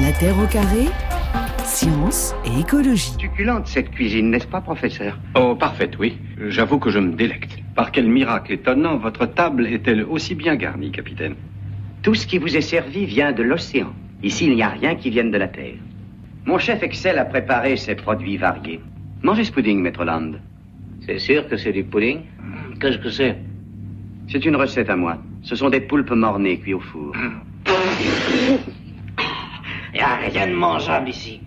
La Terre au carré, science et écologie. Succulente cette cuisine, n'est-ce pas, professeur? Oh, parfaite, oui. J'avoue que je me délecte. Par quel miracle étonnant, votre table est-elle aussi bien garnie, capitaine? Tout ce qui vous est servi vient de l'océan. Ici, il n'y a rien qui vienne de la terre. Mon chef excelle à préparer ces produits variés. Mangez ce pudding, Maître Land. C'est sûr que c'est du pudding? Qu'est-ce que c'est? C'est une recette à moi. Ce sont des poulpes mornées cuits au four. Il n'y a rien de mangeable ici.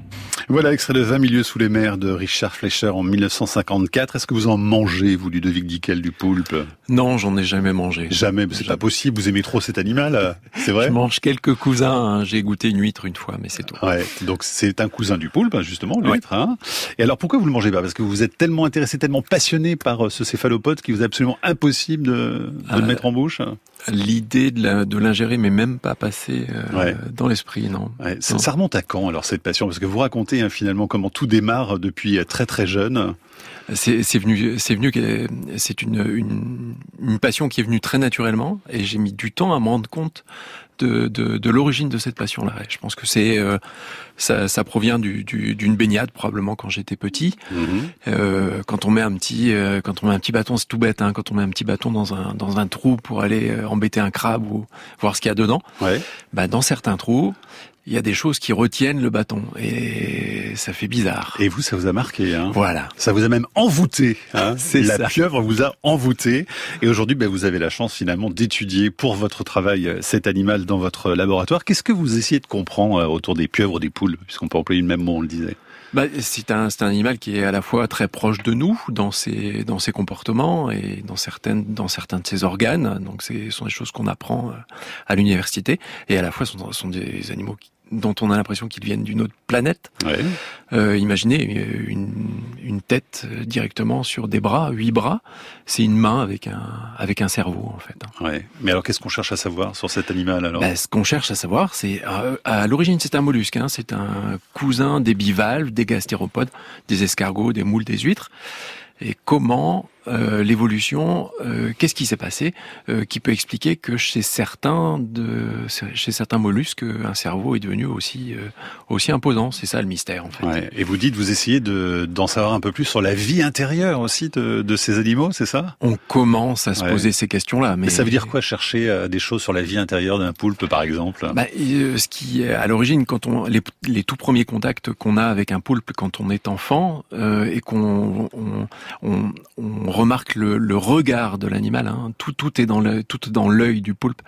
Voilà, extrait de 20 milieux sous les mers de Richard Fleischer en 1954. Est-ce que vous en mangez, vous, Ludovic Dickel, du poulpe? Non, j'en ai jamais mangé. Jamais, mais c'est pas possible. Vous aimez trop cet animal, c'est vrai? Je mange quelques cousins. hein. J'ai goûté une huître une fois, mais c'est tout. Ouais, donc c'est un cousin du poulpe, hein, justement, l'huître. Hein. Et alors pourquoi vous le mangez pas? Parce que vous êtes tellement intéressé, tellement passionné par euh, ce céphalopode qu'il vous est absolument impossible de, de le Euh, mettre en bouche? L'idée de la- de l'ingérer m'est même pas passée euh, Ouais. dans l'esprit, non. Ouais, ça, Non. ça remonte à quand alors cette passion? Parce que vous racontez hein, finalement comment tout démarre depuis très très jeune. C'est venu, c'est venu, que- c'est une, une, une passion qui est venue très naturellement, et j'ai mis du temps à me rendre compte de, de, de l'origine de cette passion-là. Je pense que c'est, euh, ça, ça provient du- du- d'une baignade probablement quand j'étais petit. Euh, quand on met un petit, euh, quand on met un petit bâton, c'est tout bête, hein, quand on met un petit bâton dans un dans un trou pour aller embêter un crabe ou voir ce qu'il y a dedans. Ouais. Bah dans certains trous, il y a des choses qui retiennent le bâton et ça fait bizarre. Et vous, ça vous a marqué. Hein? Voilà. Ça vous a même envoûté. Hein? C'est la ça. pieuvre vous a envoûté. Et aujourd'hui, ben, vous avez la chance finalement d'étudier pour votre travail euh, cet animal dans votre laboratoire. Qu'est-ce que vous essayez de comprendre euh, autour des pieuvres, des poules, puisqu'on peut employer le même mot, on le disait. Bah, c'est un, un animal qui est à la fois très proche de nous dans ses, dans ses comportements et dans certaines, dans certains de ses organes. Donc, ce sont des choses qu'on apprend euh, à l'université et à la fois sont, sont des animaux qui- dont on a l'impression qu'ils viennent d'une autre planète. Ouais. Euh, imaginez euh, une, une tête euh, directement sur des bras, huit bras. C'est une main avec un, avec un cerveau en fait. Ouais. Mais alors, qu'est-ce qu'on cherche à savoir sur cet animal alors? Bah, ce qu'on cherche à savoir, c'est à l'origine c'est un mollusque, hein, c'est un cousin des bivalves, des gastéropodes, des escargots, des moules, des huîtres. Et comment euh, l'évolution, euh, qu'est-ce qui s'est passé, euh, qui peut expliquer que chez certains de chez certains mollusques, un cerveau est devenu aussi euh, aussi imposant. C'est ça le mystère en fait. Ouais. Et vous dites, vous essayez de d'en savoir un peu plus sur la vie intérieure aussi de, de ces animaux, c'est ça? On commence à se Ouais. poser ces questions-là, mais, Mais ça veut dire quoi chercher euh, des choses sur la vie intérieure d'un poulpe, par exemple? Bah, euh, ce qui est à l'origine, quand on les, les tout premiers contacts qu'on a avec un poulpe quand on est enfant euh, et qu'on on, on, on remarque le, le regard de l'animal, hein, tout tout est dans le tout est dans l'œil du poulpe.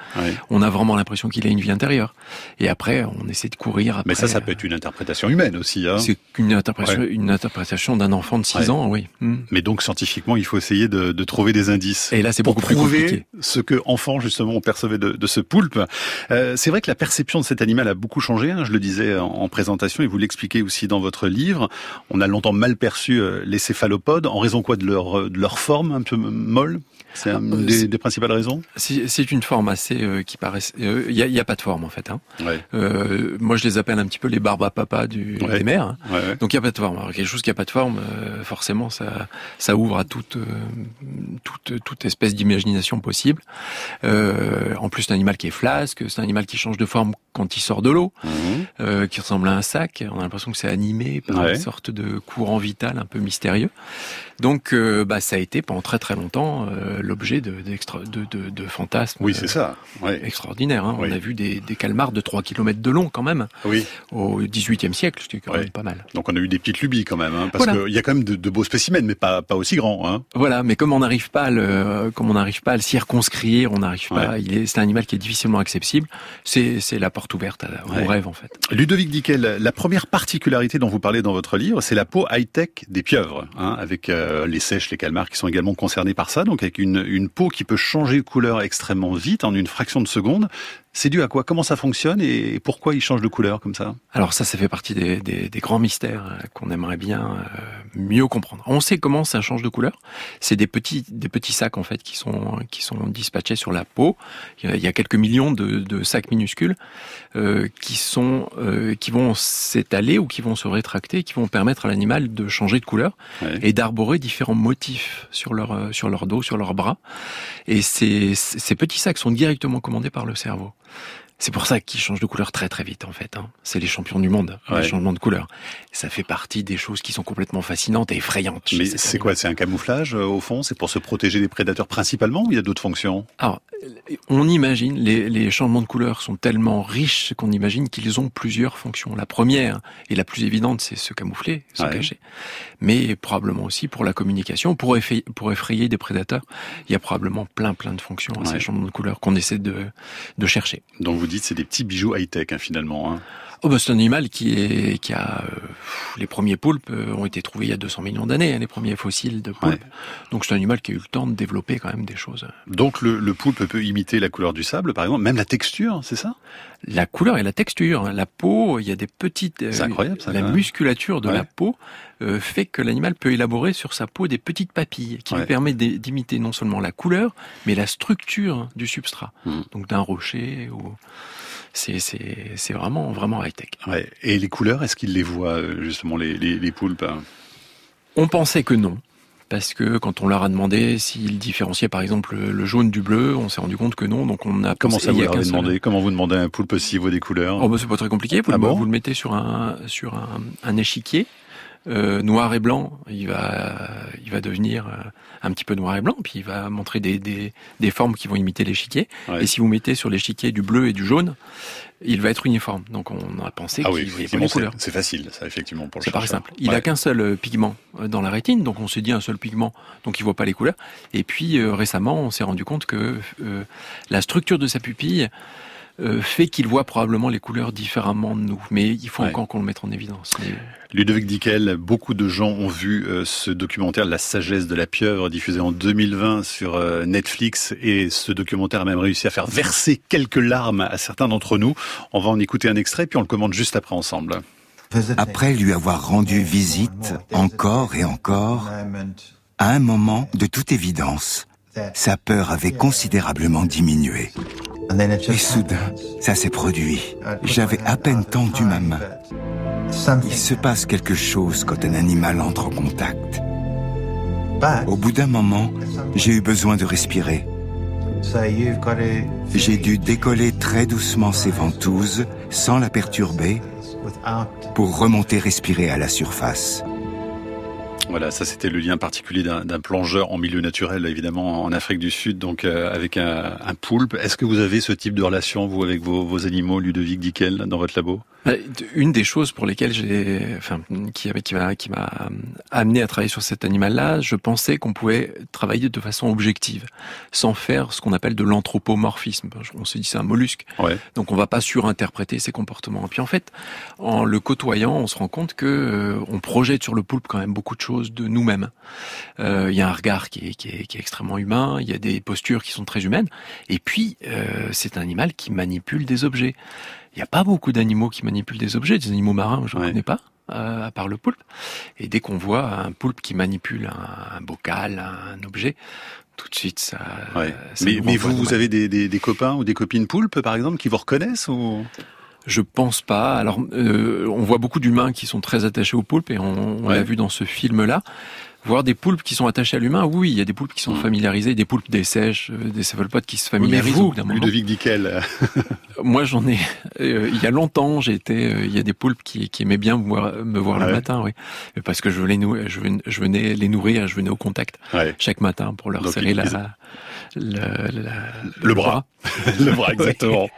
On a vraiment l'impression qu'il a une vie intérieure. Et après, on essaie de courir. Après, Mais ça, ça peut être une interprétation humaine aussi. Hein C'est une interprétation, Ouais. une interprétation d'un enfant de 6 Ouais. ans, oui. Hmm. Mais donc scientifiquement, il faut essayer de, de trouver des indices. Et là, c'est beaucoup plus compliqué. ce que enfant justement on percevait de, de ce poulpe. Euh, c'est vrai que la perception de cet animal a beaucoup changé. hein, je le disais en, en présentation et vous l'expliquez aussi dans votre livre. On a longtemps mal perçu euh, les céphalopodes en raison quoi de leur euh, de leur forme un peu molle. C'est une Euh, des, principales raisons? C'est une forme assez euh, qui paraît. Il y, a, y a pas de forme en fait. Hein. Ouais. Euh, moi, je les appelle un petit peu les barbes à papa du, Ouais. des mers. hein. Ouais. Donc il n'y a pas de forme. Alors, quelque chose qui n'a pas de forme, euh, forcément, ça, ça ouvre à toute, euh, toute, toute espèce d'imagination possible. Euh, en plus, c'est un animal qui est flasque, c'est un animal qui change de forme quand il sort de l'eau, euh, qui ressemble à un sac. On a l'impression que c'est animé par une sorte de courant vital un peu mystérieux. Donc, euh, bah, ça a été pendant très très longtemps euh, l'objet de, d'extra- de, de, de fantasmes. Oui, euh, c'est ça. Ouais. Extraordinaire. Hein. Oui. On a vu des, des calmars de 3 km de long quand même Oui. au XVIIIe siècle, ce qui est quand même pas mal. Donc on a eu des petites lubies quand même, hein, parce Voilà. qu'il y a quand même de, beaux spécimens, mais pas pas aussi grands. Hein. Voilà, mais comme on n'arrive pas à le, comme on n'arrive pas à le circonscrire, on n'arrive pas. Ouais. Il est, c'est un animal qui est difficilement accessible. C'est, c'est la porte ouverte à, au Ouais. rêve en fait. Ludovic Dickel, la première particularité dont vous parlez dans votre livre, c'est la peau high-tech des pieuvres, avec euh, les sèches, les calmars qui sont également concernés par ça, donc avec une, une peau qui peut changer de couleur extrêmement vite, en une fraction de seconde. C'est dû à quoi? Comment ça fonctionne et pourquoi il change de couleur comme ça? Alors ça, ça fait partie des, des, des grands mystères euh, qu'on aimerait bien euh, mieux comprendre. On sait comment ça change de couleur. C'est des petits, des petits sacs en fait qui sont qui sont dispatchés sur la peau. Il y a, quelques millions de, de sacs minuscules euh, qui sont euh, qui vont s'étaler ou qui vont se rétracter, qui vont permettre à l'animal de changer de couleur Ouais. et d'arborer différents motifs sur leur euh, sur leur dos, sur leurs bras. Et ces petits sacs sont directement commandés par le cerveau. C'est pour ça qu'ils changent de couleur très très vite en fait. Hein. C'est les champions du monde, les changements de couleur. Ça fait partie des choses qui sont complètement fascinantes et effrayantes. Mais c'est quoi C'est un camouflage euh, au fond? C'est pour se protéger des prédateurs principalement ou il y a d'autres fonctions? Alors, on imagine, les, les, changements de couleur sont tellement riches qu'on imagine qu'ils ont plusieurs fonctions. La première et la plus évidente, c'est se camoufler, se cacher. Mais probablement aussi pour la communication, pour, effrayer, pour effrayer des prédateurs. Il y a probablement plein plein de fonctions à ces changements de couleur qu'on essaie de, de chercher. Donc vous dites c'est des petits bijoux high-tech hein, finalement. Hein. Oh bah c'est un animal qui est qui a euh, les premiers poulpes euh, ont été trouvés il y a 200 millions d'années, hein, les premiers fossiles de poulpes. Donc c'est un animal qui a eu le temps de développer quand même des choses. Donc le, le poulpe peut imiter la couleur du sable, par exemple, même la texture, c'est ça? La couleur et la texture, la peau, il y a des petites. Euh, c'est incroyable ça. La musculature de la peau fait que l'animal peut élaborer sur sa peau des petites papilles qui lui permettent d'imiter non seulement la couleur, mais la structure du substrat, hmm. donc d'un rocher ou c'est vraiment vraiment high tech. Ouais. Et les couleurs, est-ce qu'ils les voient euh, justement les, les, les poulpes hein On pensait que non. Parce que quand on leur a demandé s'ils différenciaient par exemple le jaune du bleu, on s'est rendu compte que non. Donc on a comment ça vous leur avez demandé Comment vous demandez à un poulpe s'il voit des couleurs? Oh bah c'est pas très compliqué. Vous, ah bon? vous le mettez sur un sur un, un échiquier euh, noir et blanc, il va, il va devenir euh, un petit peu noir et blanc, puis il va montrer des, des, des formes qui vont imiter l'échiquier. Et si vous mettez sur l'échiquier du bleu et du jaune, il va être uniforme. Donc on a pensé ah qu'il oui, voyait couleurs. C'est facile, ça effectivement pour le. Paraît simple. Il a qu'un seul euh, pigment dans la rétine, donc on s'est dit un seul pigment, donc il voit pas les couleurs. Et puis récemment, on s'est rendu compte que la structure de sa pupille euh, fait qu'il voit probablement les couleurs différemment de nous. Mais il faut encore qu'on le mette en évidence. Ludovic Dickel, beaucoup de gens ont vu euh, ce documentaire La sagesse de la pieuvre diffusé en 2020 sur euh, Netflix et ce documentaire a même réussi à faire verser quelques larmes à certains d'entre nous. On va en écouter un extrait puis on le commande juste après ensemble. Après lui avoir rendu visite encore et encore, à un moment, de toute évidence, sa peur avait considérablement diminué. Et soudain, ça s'est produit. J'avais à peine tendu ma main. Il se passe quelque chose quand un animal entre en contact. Au bout d'un moment, j'ai eu besoin de respirer. J'ai dû décoller très doucement ses ventouses sans la perturber pour remonter respirer à la surface. Voilà, ça c'était le lien particulier d'un plongeur en milieu naturel, évidemment en Afrique du Sud, donc euh, avec un, poulpe. Est-ce que vous avez ce type de relation, vous, avec vos, vos animaux, Ludovic Dickel, dans votre labo? Une des choses pour lesquelles j'ai, enfin, qui, qui m'a, qui m'a amené à travailler sur cet animal-là, je pensais qu'on pouvait travailler de façon objective, sans faire ce qu'on appelle de l'anthropomorphisme. On se dit c'est un mollusque, donc on va pas surinterpréter ses comportements. Et puis en fait, en le côtoyant, on se rend compte que euh, on projette sur le poulpe quand même beaucoup de choses de nous-mêmes. Euh, il y a un regard qui est, qui, est, qui est, extrêmement humain, il y a des postures qui sont très humaines, et puis euh, c'est un animal qui manipule des objets. Il n'y a pas beaucoup d'animaux qui manipulent des objets, des animaux marins, je ne connais pas, euh, à part le poulpe. Et dès qu'on voit un poulpe qui manipule un, bocal, un objet, tout de suite ça. mais, mais vous, vous avez des, des, des, copains ou des copines poulpes, par exemple, qui vous reconnaissent ou? Je pense pas. Alors, euh, on voit beaucoup d'humains qui sont très attachés aux poulpes et on, on l'a vu dans ce film-là. Voir des poulpes qui sont attachés à l'humain, oui, il y a des poulpes qui sont hmm. familiarisés, des poulpes des sèches, euh, des céphalopodes qui se familiarisent. Oui, mais vous, Ludovic Dickel Moi, j'en ai. Euh, il y a longtemps, j'ai été. Euh, il y a des poulpes qui, qui aimaient bien me voir, me voir le matin, oui, parce que je venais, je, venais, je venais les nourrir, je venais au contact chaque matin pour leur serrer la, le, bras, le bras exactement.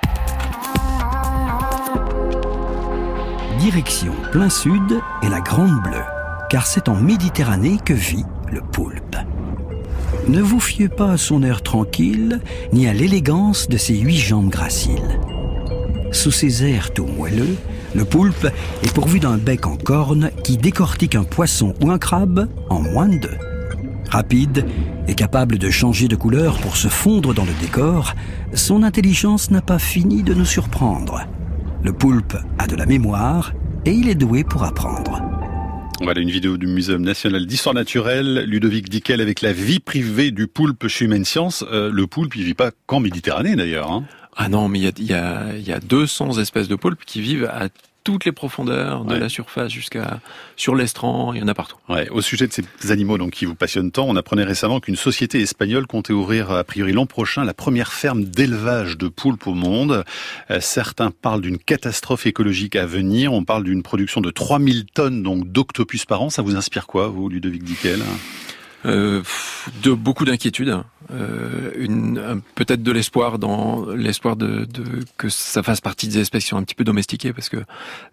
Direction plein sud et la Grande Bleue car c'est en Méditerranée que vit le poulpe. Ne vous fiez pas à son air tranquille, ni à l'élégance de ses huit jambes graciles. Sous ses airs tout moelleux, le poulpe est pourvu d'un bec en corne qui décortique un poisson ou un crabe en moins de deux. Rapide et capable de changer de couleur pour se fondre dans le décor, son intelligence n'a pas fini de nous surprendre. Le poulpe a de la mémoire et il est doué pour apprendre. Voilà une vidéo du Muséum national d'histoire naturelle. Ludovic Dickel avec la vie privée du poulpe chez Humaine Science. Euh, le poulpe, il vit pas qu'en Méditerranée d'ailleurs. Hein. Ah non, mais il y a, y, a, y a 200 espèces de poulpes qui vivent à toutes les profondeurs, de la surface jusqu'à sur l'estran, il y en a partout. Ouais. Au sujet de ces animaux donc qui vous passionnent tant, on apprenait récemment qu'une société espagnole comptait ouvrir a priori l'an prochain la première ferme d'élevage de poulpes au monde. Euh, certains parlent d'une catastrophe écologique à venir. On parle d'une production de 3000 tonnes donc d'octopus par an. Ça vous inspire quoi, vous, Ludovic Dickel? Euh, de beaucoup d'inquiétudes, euh, peut-être de l'espoir dans l'espoir de, de, que ça fasse partie des espèces qui sont un petit peu domestiquées parce que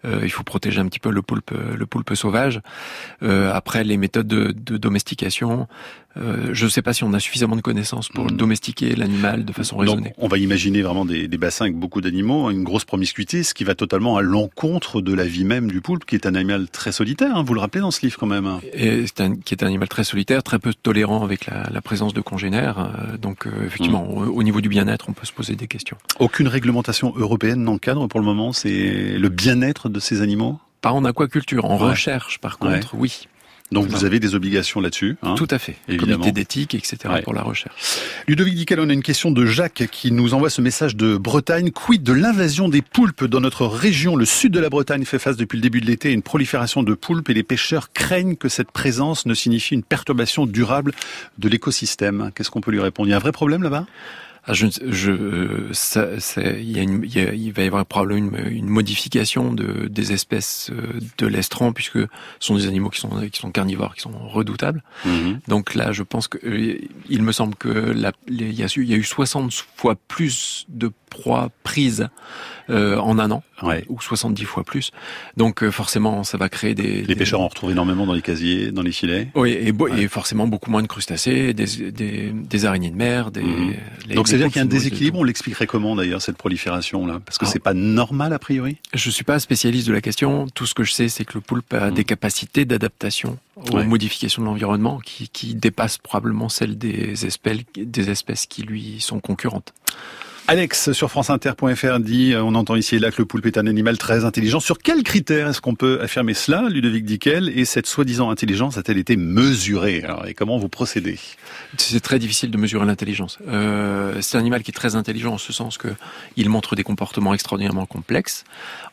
euh, il faut protéger un petit peu le poulpe le poulpe sauvage. Euh, après les méthodes de, de domestication, euh, je ne sais pas si on a suffisamment de connaissances pour hmm. domestiquer l'animal de façon raisonnée. on va imaginer vraiment des, des bassins avec beaucoup d'animaux, une grosse promiscuité, ce qui va totalement à l'encontre de la vie même du poulpe, qui est un animal très solitaire. Hein, vous le rappelez dans ce livre quand même. Et un, qui est un animal très solitaire, très peu tolérant avec la, la présence de congénères. Euh, donc euh, effectivement, hmm. au, niveau du bien-être, on peut se poser des questions. Aucune réglementation européenne n'encadre pour le moment. C'est le bien-être de ces animaux? Pas en aquaculture, en recherche par contre, oui. Donc vous avez des obligations là-dessus. Hein Tout à fait. Évidemment. Comité d'éthique, etc. pour la recherche. Ludovic Dickel, on a une question de Jacques qui nous envoie ce message de Bretagne. Quid de l'invasion des poulpes dans notre région? Le sud de la Bretagne fait face depuis le début de l'été à une prolifération de poulpes et les pêcheurs craignent que cette présence ne signifie une perturbation durable de l'écosystème. Qu'est-ce qu'on peut lui répondre? Il y a un vrai problème là-bas? Ah, je, je, ça, il, y a une, y a, il, va y avoir probablement une, une, modification de, des espèces euh, de l'estran, puisque ce sont des animaux qui sont, qui sont carnivores, qui sont redoutables. Mhm. Donc là, je pense que euh, il me semble que la, il, y y a eu 60 fois plus de proies prises euh, en un an, ouais. ou 70 fois plus. Donc euh, forcément, ça va créer des... Les pêcheurs en retrouvent énormément dans les casiers, dans les filets. Oui, et, et forcément beaucoup moins de crustacés, des, des, des araignées de mer, des... Mhm. Donc c'est-à-dire qu'il y a un déséquilibre, on l'expliquerait comment d'ailleurs, cette prolifération-là Parce que c'est pas normal a priori? Je suis pas spécialiste de la question, tout ce que je sais c'est que le poulpe a mhm. des capacités d'adaptation aux modifications de l'environnement qui, qui dépassent probablement celles des espèces, des espèces qui lui sont concurrentes. Alex sur franceinter.fr dit euh, on entend ici et là que le poulpe est un animal très intelligent. Sur quels critères est-ce qu'on peut affirmer cela, Ludovic Dickel Et cette soi-disant intelligence a-t-elle été mesurée? Alors, Et comment vous procédez? C'est très difficile de mesurer l'intelligence. Euh, c'est un animal qui est très intelligent en ce sens que il montre des comportements extraordinairement complexes.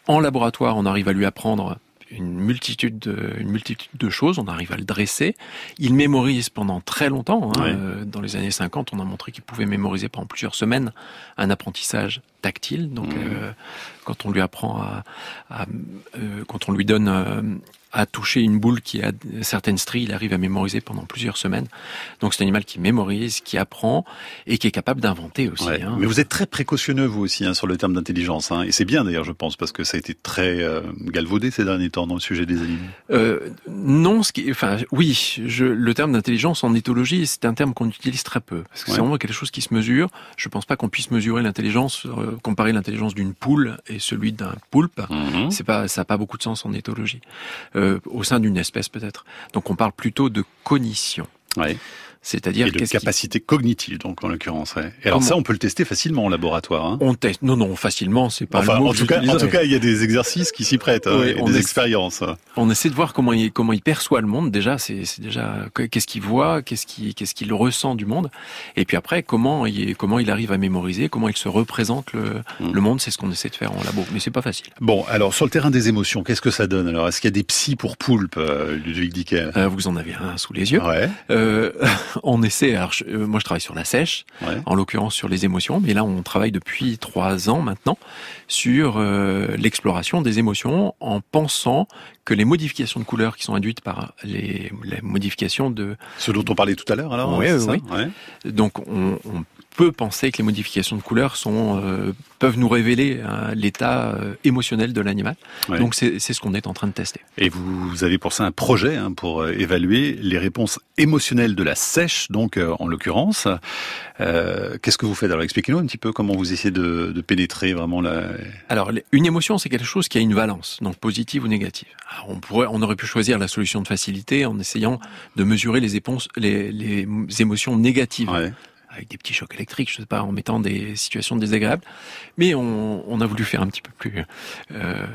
En laboratoire, on arrive à lui apprendre une multitude, de, une multitude de choses, on arrive à le dresser. Il mémorise pendant très longtemps. Hein. Euh, dans les années 50, on a montré qu'il pouvait mémoriser pendant plusieurs semaines un apprentissage tactile. Donc, mmh. euh, quand on lui apprend à, à euh, quand on lui donne à toucher une boule qui a certaines stries, il arrive à mémoriser pendant plusieurs semaines. Donc c'est un animal qui mémorise, qui apprend et qui est capable d'inventer aussi. Hein. Mais vous êtes très précautionneux vous aussi hein, sur le terme d'intelligence, hein. et c'est bien d'ailleurs je pense parce que ça a été très euh, galvaudé ces derniers temps dans le sujet des animaux. Euh, non, ce qui, enfin oui, je, le terme d'intelligence en éthologie c'est un terme qu'on utilise très peu parce que c'est vraiment quelque chose qui se mesure. Je pense pas qu'on puisse mesurer l'intelligence, euh, comparer l'intelligence d'une poule et celui d'un poulpe. Mhm. C'est pas, ça n'a pas beaucoup de sens en éthologie. Euh, au sein d'une espèce peut-être. Donc on parle plutôt de cognition. C'est-à-dire de capacité cognitive, donc en l'occurrence. Et alors ça, on peut le tester facilement en laboratoire. Hein. On teste. Non, non, facilement, c'est pas. Enfin, en tout cas, en tout cas, il y a des exercices qui s'y prêtent, hein, et des expériences. On essaie de voir comment il comment il perçoit le monde. Déjà, c'est déjà qu'est-ce qu'il voit, qu'est-ce qu'il qu'est-ce qu'il ressent du monde, et puis après comment il comment il arrive à mémoriser, comment il se représente le, mm. le monde. C'est ce qu'on essaie de faire en labo, mais c'est pas facile. Bon, alors sur le terrain des émotions, qu'est-ce que ça donne Alors, est-ce qu'il y a des psys pour poulpe, euh, Ludwig Dickel euh, Vous en avez un sous les yeux. Ouais. Euh, on essaie. Alors, euh, moi, je travaille sur la sèche, en l'occurrence sur les émotions, mais là, on travaille depuis trois ans maintenant sur euh, l'exploration des émotions en pensant que les modifications de couleurs qui sont induites par les, modifications de... Ce dont on parlait tout à l'heure, alors Oui, oui. Donc, on, on peut penser que les modifications de couleurs sont euh, peuvent nous révéler euh, l'état euh, émotionnel de l'animal. Donc c'est ce qu'on est en train de tester. Et vous avez pour ça un projet hein, pour évaluer les réponses émotionnelles de la sèche, donc en l'occurrence. Qu'est-ce que vous faites? Alors expliquez-nous un petit peu comment vous essayez de, de pénétrer vraiment la. Alors une émotion, c'est quelque chose qui a une valence, donc positive ou négative. on pourrait, on aurait pu choisir la solution de facilité en essayant de mesurer les, éponges, les, les émotions négatives. Ouais avec des petits chocs électriques, je sais pas, en mettant des situations désagréables. Mais on, a voulu faire un petit peu plus euh,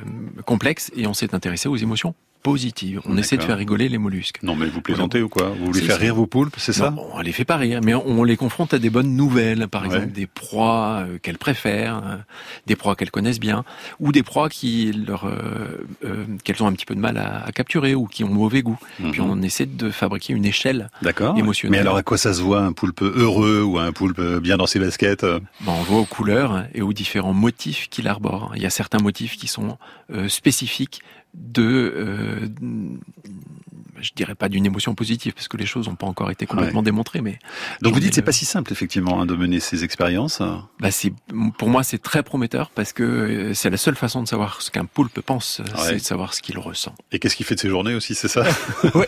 complexe et on s'est intéressé aux émotions positive. On essaie de faire rigoler les mollusques. Non, mais vous plaisantez ou quoi? Vous voulez faire rire vos poulpes, c'est ça? On les fait pas rire, mais on les confronte à des bonnes nouvelles. Par exemple, des proies euh, qu'elles préfèrent, hein, des proies qu'elles connaissent bien, ou des proies qui leur euh, euh, qu'elles ont un petit peu de mal à, capturer ou qui ont mauvais goût. Puis mhm. on essaie de fabriquer une échelle émotionnelle. Mais alors à quoi ça se voit un poulpe heureux ou un poulpe bien dans ses baskets bon, On voit aux couleurs et aux différents motifs qu'il arbore. Il y a certains motifs qui sont spécifiques de, euh, je dirais pas d'une émotion positive parce que les choses n'ont pas encore été complètement démontrées, mais donc vous dites c'est pas si simple effectivement hein, de mener ces expériences. Bah c'est pour moi c'est très prometteur parce que euh, c'est la seule façon de savoir ce qu'un poulpe pense, c'est de savoir ce qu'il ressent. Et qu'est-ce qu'il fait de ses journées aussi, c'est ça Oui.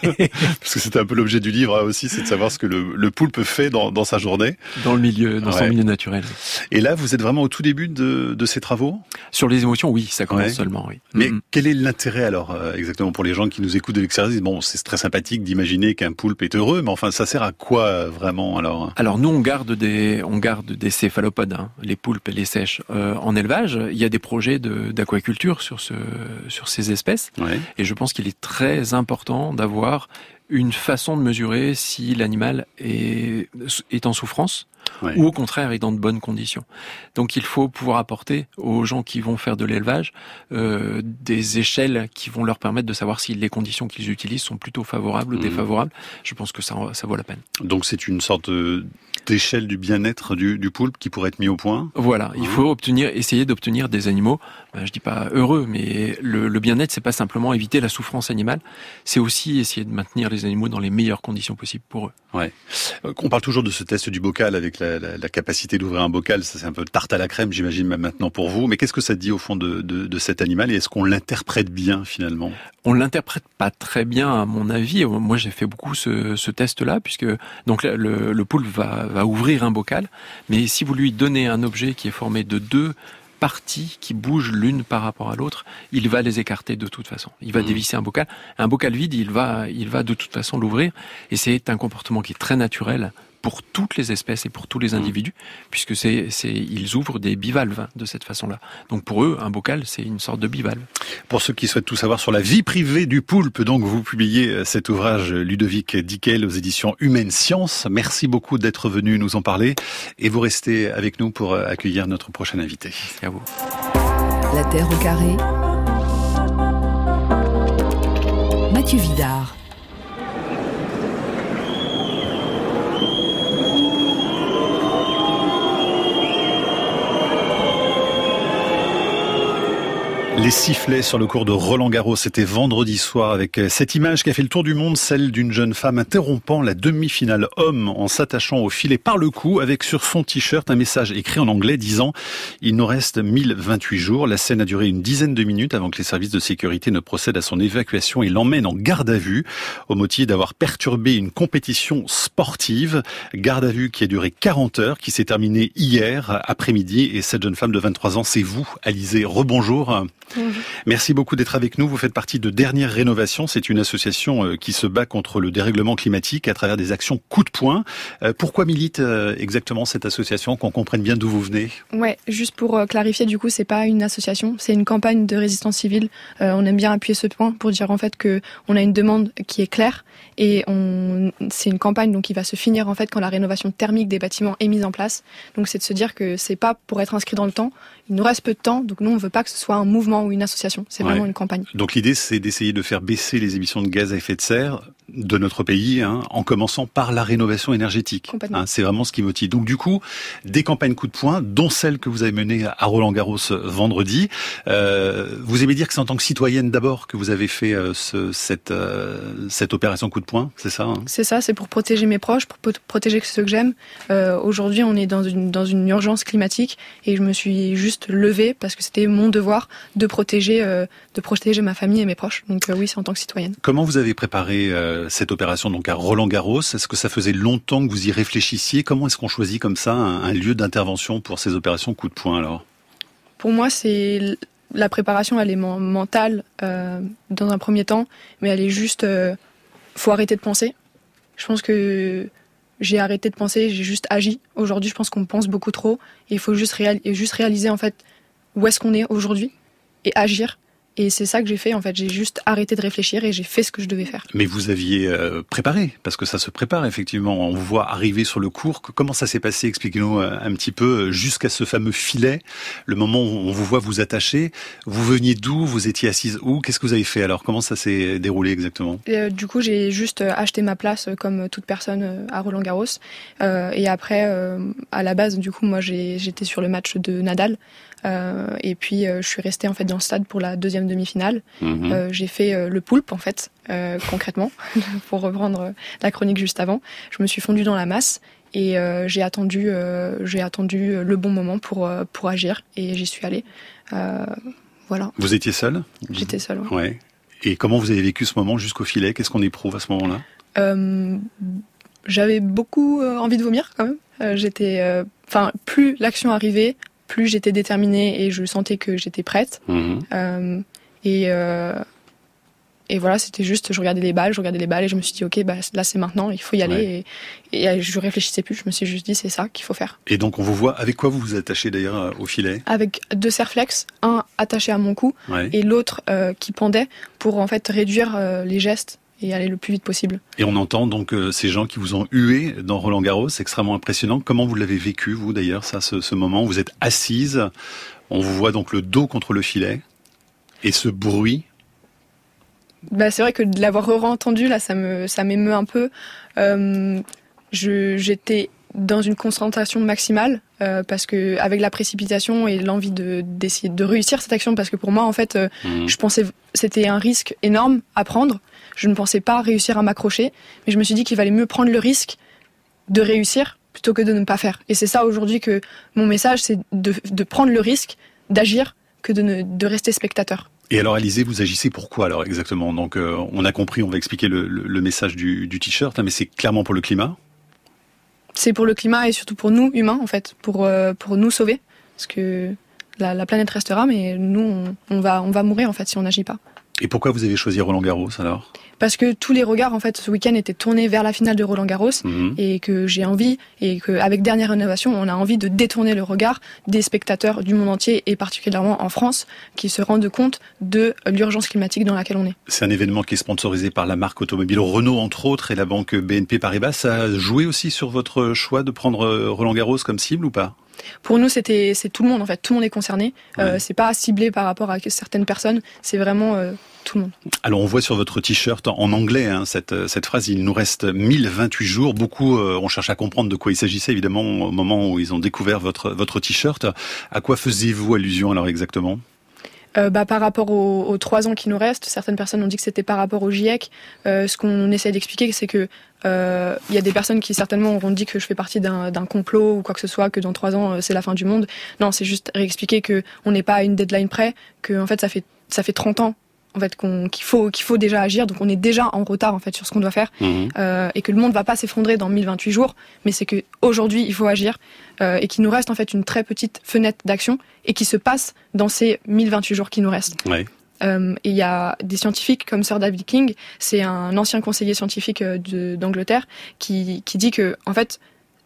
parce que c'était un peu l'objet du livre hein, aussi, c'est de savoir ce que le, le poulpe fait dans, dans, sa journée, dans le milieu, dans son milieu naturel. Et là, vous êtes vraiment au tout début de, de ces travaux? Sur les émotions, oui, ça commence seulement, oui. Mais quel est l'intérêt alors euh, exactement pour les gens qui nous écoutent de l'extérieur Bon, c'est très sympathique d'imaginer qu'un poulpe est heureux, mais enfin, ça sert à quoi vraiment alors Alors nous, on garde des, on garde des céphalopodes, hein, les poulpes et les sèches euh, en élevage. Il y a des projets d'aquaculture sur ce, sur ces espèces, et je pense qu'il est très important d'avoir une façon de mesurer si l'animal est, est en souffrance ou au contraire est dans de bonnes conditions. Donc il faut pouvoir apporter aux gens qui vont faire de l'élevage euh, des échelles qui vont leur permettre de savoir si les conditions qu'ils utilisent sont plutôt favorables ou mmh. défavorables. Je pense que ça, ça vaut la peine. Donc c'est une sorte d'échelle du bien-être du, du, poulpe qui pourrait être mis au point. Voilà, il faut obtenir, essayer d'obtenir des animaux. Ben, je dis pas heureux, mais le, le bien-être c'est pas simplement éviter la souffrance animale, c'est aussi essayer de maintenir les animaux dans les meilleures conditions possibles pour eux. Ouais. Euh, on parle toujours de ce test du bocal avec la, la, la capacité d'ouvrir un bocal. Ça c'est un peu tarte à la crème, j'imagine même maintenant pour vous. Mais qu'est-ce que ça dit au fond de, de, de cet animal et est-ce qu'on l'interprète bien finalement? On l'interprète pas très bien à mon avis. Moi j'ai fait beaucoup ce, ce test-là puisque donc le, le poulpe va, va ouvrir un bocal, mais si vous lui donnez un objet qui est formé de deux parties qui bougent l'une par rapport à l'autre, il va les écarter de toute façon. Il va mmh. dévisser un bocal. Un bocal vide, il va, il va de toute façon l'ouvrir. Et c'est un comportement qui est très naturel pour toutes les espèces et pour tous les mmh. individus, puisque c'est, c'est, ils ouvrent des bivalves de cette façon-là. Donc pour eux, un bocal, c'est une sorte de bivalve. Pour ceux qui souhaitent tout savoir sur la vie privée du poulpe, donc vous publiez euh, cet ouvrage Ludovic Dickel aux éditions Humaine Science. Merci beaucoup d'être venu nous en parler et vous restez avec nous pour euh, accueillir notre prochain invité. Merci à vous. La Terre au carré. Mathieu Vidard. Les sifflets sur le cours de Roland Garros, c'était vendredi soir avec euh, cette image qui a fait le tour du monde, celle d'une jeune femme interrompant la demi-finale homme en s'attachant au filet par le cou avec sur son t-shirt un message écrit en anglais disant il nous reste 1028 jours. La scène a duré une dizaine de minutes avant que les services de sécurité ne procèdent à son évacuation et l'emmènent en garde à vue au motif d'avoir perturbé une compétition sportive. Garde à vue qui a duré 40 heures, qui s'est terminée hier après-midi et cette jeune femme de 23 ans, c'est vous, Alizé. Rebonjour. Merci beaucoup d'être avec nous. Vous faites partie de Dernière Rénovation. C'est une association euh, qui se bat contre le dérèglement climatique à travers des actions coup de poing. Euh, pourquoi milite euh, exactement cette association? Qu'on comprenne bien d'où vous venez. Ouais, juste pour clarifier, du coup, c'est pas une association, c'est une campagne de résistance civile. on aime bien appuyer ce point pour dire en fait que on a une demande qui est claire et on, c'est une campagne donc qui va se finir en fait quand la rénovation thermique des bâtiments est mise en place. Donc c'est de se dire que c'est pas pour être inscrit dans le temps. Il nous reste peu de temps, donc nous on veut pas que ce soit un mouvement ou une association. C'est vraiment une campagne. Donc l'idée c'est d'essayer de faire baisser les émissions de gaz à effet de serre de notre pays, hein, en commençant par la rénovation énergétique. Hein, c'est vraiment ce qui motive. Donc du coup, des campagnes coup de poing, dont celle que vous avez menée à Roland Garros vendredi. Euh, vous aimez dire que c'est en tant que citoyenne d'abord que vous avez fait euh, ce, cette, euh, cette opération coup de poing, c'est ça hein C'est ça, c'est pour protéger mes proches, pour protéger ceux que j'aime. Euh, Aujourd'hui, on est dans une, dans une urgence climatique et je me suis juste levée parce que c'était mon devoir de protéger, euh, de protéger ma famille et mes proches. Donc euh, oui, c'est en tant que citoyenne. Comment vous avez préparé cette opération donc à Roland Garros? Est-ce que ça faisait longtemps que vous y réfléchissiez? Comment est-ce qu'on choisit comme ça un, lieu d'intervention pour ces opérations coup de poing alors? Pour moi, c'est la préparation, elle est mentale euh, dans un premier temps, mais elle est juste, euh, faut arrêter de penser. Je pense que j'ai arrêté de penser, j'ai juste agi. Aujourd'hui, je pense qu'on pense beaucoup trop, il faut juste, juste réaliser en fait où est-ce qu'on est aujourd'hui et agir Et c'est ça que j'ai fait. En fait, j'ai juste arrêté de réfléchir et j'ai fait ce que je devais faire. Mais vous aviez euh, préparé, parce que ça se prépare effectivement. On vous voit arriver sur le cours. Comment ça s'est passé? Expliquez-nous euh, un petit peu euh, jusqu'à ce fameux filet, le moment où on vous voit vous attacher. Vous veniez d'où? Vous étiez assise où? Qu'est-ce que vous avez fait alors? Comment ça s'est déroulé exactement? Du coup, j'ai juste acheté ma place comme toute personne à Roland Garros. et après, à la base, du coup, moi, j'étais sur le match de Nadal. Euh, et puis euh, je suis restée en fait dans le stade pour la deuxième demi-finale. Mhm. Euh, j'ai fait le poulpe en fait concrètement pour reprendre la chronique juste avant. Je me suis fondue dans la masse et j'ai attendu j'ai attendu le bon moment pour pour agir et j'y suis allée. voilà. Vous étiez seule? J'étais seule. Ouais. Et comment vous avez vécu ce moment jusqu'au filet? Qu'est-ce qu'on éprouve à ce moment-là? J'avais beaucoup envie de vomir quand même. J'étais, enfin, plus l'action arrivait, plus j'étais déterminée et je sentais que j'étais prête. Mhm. Euh, et, euh, et voilà, c'était juste, je regardais les balles, je regardais les balles et je me suis dit, ok, bah, là c'est maintenant, il faut y aller. Et, et, je réfléchissais plus, je me suis juste dit, c'est ça qu'il faut faire. Et donc on vous voit, avec quoi vous vous attachez d'ailleurs euh, au filet? Avec deux serflex, un attaché à mon cou et l'autre qui pendait pour en fait réduire les gestes et aller le plus vite possible. Et on entend donc euh, ces gens qui vous ont hué dans Roland Garros, c'est extrêmement impressionnant. Comment vous l'avez vécu, vous d'ailleurs, ça, ce, ce, moment où vous êtes assise, on vous voit donc le dos contre le filet, et ce bruit? Bah, C'est vrai que de l'avoir re-entendu, là, ça me ça m'émeut un peu. Euh, J'étais dans une concentration maximale euh, parce que avec la précipitation et l'envie de d'essayer de réussir cette action parce que pour moi en fait euh, mmh. je pensais c'était un risque énorme à prendre je ne pensais pas réussir à m'accrocher, mais je me suis dit qu'il valait mieux prendre le risque de réussir plutôt que de ne pas faire. Et c'est ça aujourd'hui que mon message, c'est de, prendre le risque d'agir que de, ne, de rester spectateur. Et alors, Alizé, vous agissez pourquoi alors exactement? Donc, euh, on a compris, on va expliquer le, message du, t-shirt, hein, mais c'est clairement pour le climat? C'est pour le climat et surtout pour nous humains, en fait, pour euh, pour nous sauver, parce que la, planète restera, mais nous, on, va on va mourir en fait si on n'agit pas. Et pourquoi vous avez choisi Roland Garros alors? Parce que tous les regards en fait ce week-end étaient tournés vers la finale de Roland Garros mhm. et que j'ai envie et qu'avec dernière innovation on a envie de détourner le regard des spectateurs du monde entier et particulièrement en France qui se rendent compte de l'urgence climatique dans laquelle on est. C'est un événement qui est sponsorisé par la marque automobile Renault entre autres et la banque BNP Paribas. Ça a joué aussi sur votre choix de prendre Roland Garros comme cible ou pas? Pour nous, c'était c'est tout le monde en fait, tout le monde est concerné. Euh, c'est pas ciblé par rapport à certaines personnes, c'est vraiment euh, tout le monde. Alors on voit sur votre t-shirt en anglais hein, cette, cette phrase, il nous reste 1028 jours. Beaucoup euh, on cherche à comprendre de quoi il s'agissait évidemment au moment où ils ont découvert votre, votre t-shirt. À quoi faisiez-vous allusion alors exactement? Euh, bah, par rapport aux, trois ans qui nous restent, certaines personnes ont dit que c'était par rapport au GIEC. Euh, ce qu'on essaie d'expliquer, c'est que euh, il y a des personnes qui certainement auront dit que je fais partie d'un complot ou quoi que ce soit, que dans trois ans c'est la fin du monde. Non, c'est juste réexpliquer que on n'est pas à une deadline près, que en fait ça fait ça fait 30 ans en fait qu'il faut qu'il faut déjà agir. Donc on est déjà en retard en fait sur ce qu'on doit faire. Mhm. euh, et que le monde va pas s'effondrer dans 1028 jours. Mais c'est que aujourd'hui il faut agir euh, et qu'il nous reste en fait une très petite fenêtre d'action et qui se passe dans ces 1028 jours qui nous restent. Euh, et il y a des scientifiques comme Sir David King c'est un ancien conseiller scientifique d'Angleterre qui, qui dit que en fait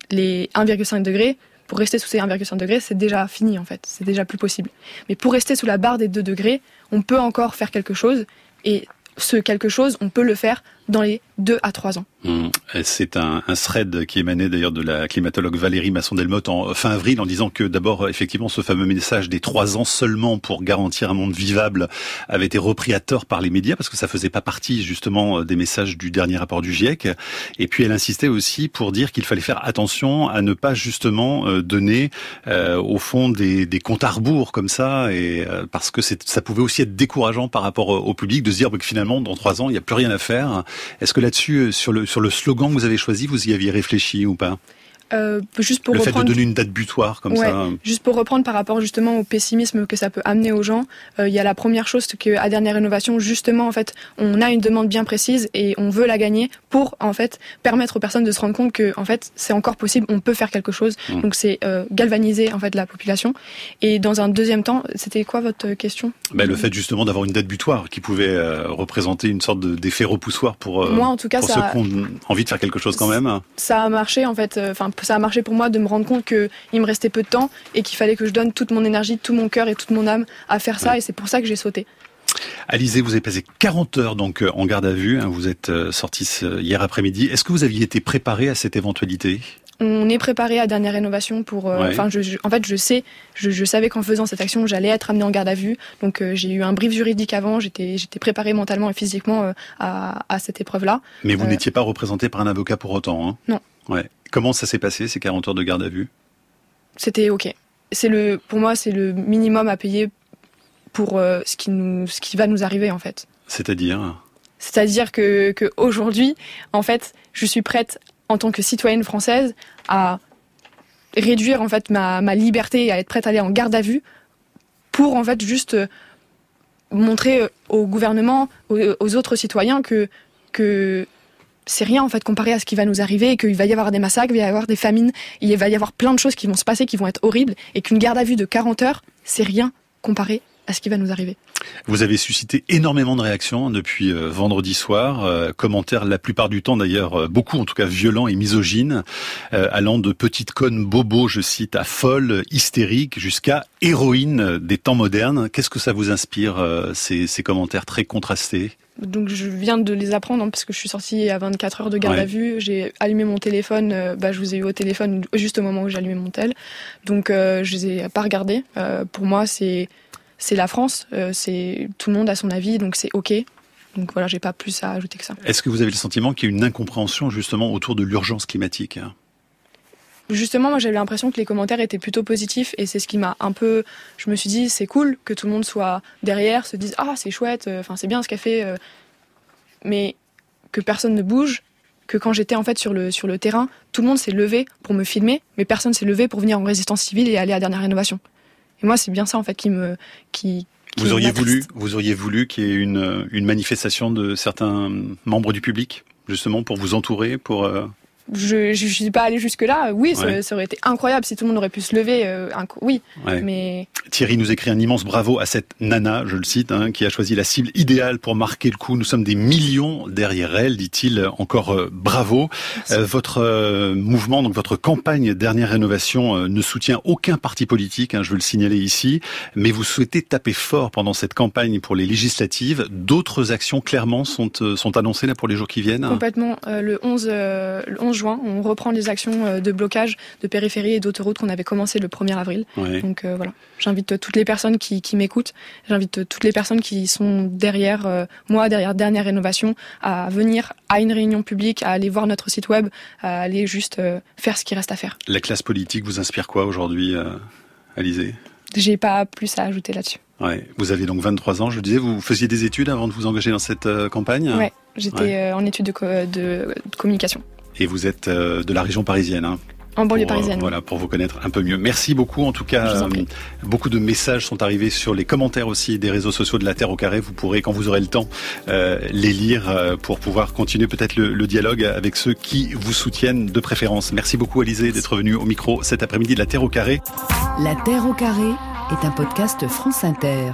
les 1,5 degrés pour rester sous ces 1,5 degrés, c'est déjà fini en fait, c'est déjà plus possible. Mais pour rester sous la barre des 2 degrés, on peut encore faire quelque chose et ce quelque chose, on peut le faire dans les 2 à 3 ans. Mmh. C'est un, un, thread qui émanait d'ailleurs de la climatologue Valérie Masson-Delmotte en euh, fin avril en disant que d'abord, effectivement, ce fameux message des 3 ans seulement pour garantir un monde vivable avait été repris à tort par les médias parce que ça faisait pas partie justement euh, des messages du dernier rapport du GIEC. Et puis elle insistait aussi pour dire qu'il fallait faire attention à ne pas justement euh, donner au fond des, des comptes à rebours comme ça et parce que ça pouvait aussi être décourageant par rapport au public de se dire bah, que finalement dans 3 ans il n'y a plus rien à faire est-ce que là-dessus, euh, sur le, sur le slogan que vous avez choisi, vous y aviez réfléchi ou pas? Euh, juste pour le fait de donner une date butoir comme ça. Juste pour reprendre par rapport justement au pessimisme que ça peut amener aux gens, euh, il y a la première chose que à dernière rénovation justement en fait on a une demande bien précise et on veut la gagner pour en fait permettre aux personnes de se rendre compte que en fait c'est encore possible, on peut faire quelque chose. Mmh. Donc c'est euh, galvaniser en fait la population. Et dans un deuxième temps, c'était quoi votre question? Ben, le fait justement d'avoir une date butoir qui pouvait euh, représenter une sorte d'effet repoussoir pour moi en tout cas pour ça ceux qui ont envie de faire quelque chose quand même. Ça a marché en fait. Enfin ça a marché pour moi de me rendre compte qu'il me restait peu de temps et qu'il fallait que je donne toute mon énergie, tout mon cœur et toute mon âme à faire ça. Et c'est pour ça que j'ai sauté. Alizé, vous avez passé 40 heures donc euh, en garde à vue. Hein. vous êtes euh, sorti hier après-midi. Est-ce que vous aviez été préparé à cette éventualité? On est préparé à dernière rénovation pour. Euh, enfin, en fait, je sais, je, savais qu'en faisant cette action, j'allais être amené en garde à vue. Donc, j'ai eu un brief juridique avant. J'étais, j'étais préparé mentalement et physiquement à, cette épreuve-là. Mais vous n'étiez pas représenté par un avocat pour autant, hein? Non. Ouais. Comment ça s'est passé ces 40 heures de garde à vue? C'était ok. C'est le, pour moi, c'est le minimum à payer pour euh, ce qui nous, ce qui va nous arriver en fait. C'est-à-dire? C'est-à-dire que, que aujourd'hui, en fait, je suis prête en tant que citoyenne française à réduire en fait ma, ma liberté, à être prête à aller en garde à vue pour en fait juste euh, montrer euh, au gouvernement, aux, autres citoyens que que c'est rien en fait comparé à ce qui va nous arriver qu'il va y avoir des massacres, il va y avoir des famines, il va y avoir plein de choses qui vont se passer qui vont être horribles et qu'une garde à vue de 40 heures, c'est rien comparé à ce qui va nous arriver. Vous avez suscité énormément de réactions depuis euh, vendredi soir, euh, commentaires la plupart du temps d'ailleurs, euh, beaucoup en tout cas violents et misogynes, allant de petite conne bobo, je cite, à folle, hystérique, jusqu'à héroïne des temps modernes. Qu'est-ce que ça vous inspire, ces, ces commentaires très contrastés? Donc je viens de les apprendre hein, parce que je suis sortie à 24 heures de garde à vue. J'ai allumé mon téléphone. bah, je vous ai eu au téléphone juste au moment où j'allumais mon tel. Donc je les ai pas regardés. pour moi, c'est c'est la France, euh, c'est tout le monde a son avis, donc c'est ok. Donc voilà, j'ai pas plus à ajouter que ça. Est-ce que vous avez le sentiment qu'il y a une incompréhension justement autour de l'urgence climatique? Justement, moi j'avais l'impression que les commentaires étaient plutôt positifs et c'est ce qui m'a un peu. Je me suis dit, c'est cool que tout le monde soit derrière, se dise ah c'est chouette, euh, enfin c'est bien ce qu'a fait, euh. mais que personne ne bouge, que quand j'étais en fait sur le sur le terrain, tout le monde s'est levé pour me filmer, mais personne s'est levé pour venir en résistance civile et aller à dernière rénovation. Et moi, c'est bien ça en fait qui me qui, vous auriez voulu, vous auriez voulu qu'il y ait une, une manifestation de certains membres du public, justement, pour vous entourer, pour. Euh, je ne suis pas allé jusque là. Oui, ça, aurait été incroyable si tout le monde aurait pu se lever. Euh, oui, mais Thierry nous écrit un immense bravo à cette nana, je le cite, hein, qui a choisi la cible idéale pour marquer le coup. Nous sommes des millions derrière elle, dit-il. Encore euh, bravo. Euh, votre mouvement, donc votre campagne dernière rénovation, ne soutient aucun parti politique. Hein, je veux le signaler ici, mais vous souhaitez taper fort pendant cette campagne pour les législatives. D'autres actions clairement sont sont annoncées là pour les jours qui viennent? Complètement. le 11 le 11 juin, on reprend les actions euh, de blocage de périphérie et d'autoroutes qu'on avait commencé le 1er avril. Donc euh, voilà, j'invite toutes les personnes qui, m'écoutent, j'invite toutes les personnes qui sont derrière euh, moi, derrière Dernière Rénovation, à venir à une réunion publique, à aller voir notre site web, à aller juste faire ce qui reste à faire. La classe politique vous inspire quoi aujourd'hui, Alizé J'ai pas plus à ajouter là-dessus. Ouais. Vous avez donc 23 ans, je disais, vous faisiez des études avant de vous engager dans cette campagne? Oui, j'étais en études de communication. Et vous êtes euh, de la région parisienne. Hein en banlieue euh, parisienne. voilà, pour vous connaître un peu mieux. Merci beaucoup. En tout cas, euh, beaucoup de messages sont arrivés sur les commentaires aussi des réseaux sociaux de la Terre au Carré. Vous pourrez, quand vous aurez le temps, les lire pour pouvoir continuer peut-être le, dialogue avec ceux qui vous soutiennent de préférence. Merci beaucoup, Alizé, d'être venu au micro cet après-midi de la Terre au Carré. La Terre au Carré est un podcast France Inter.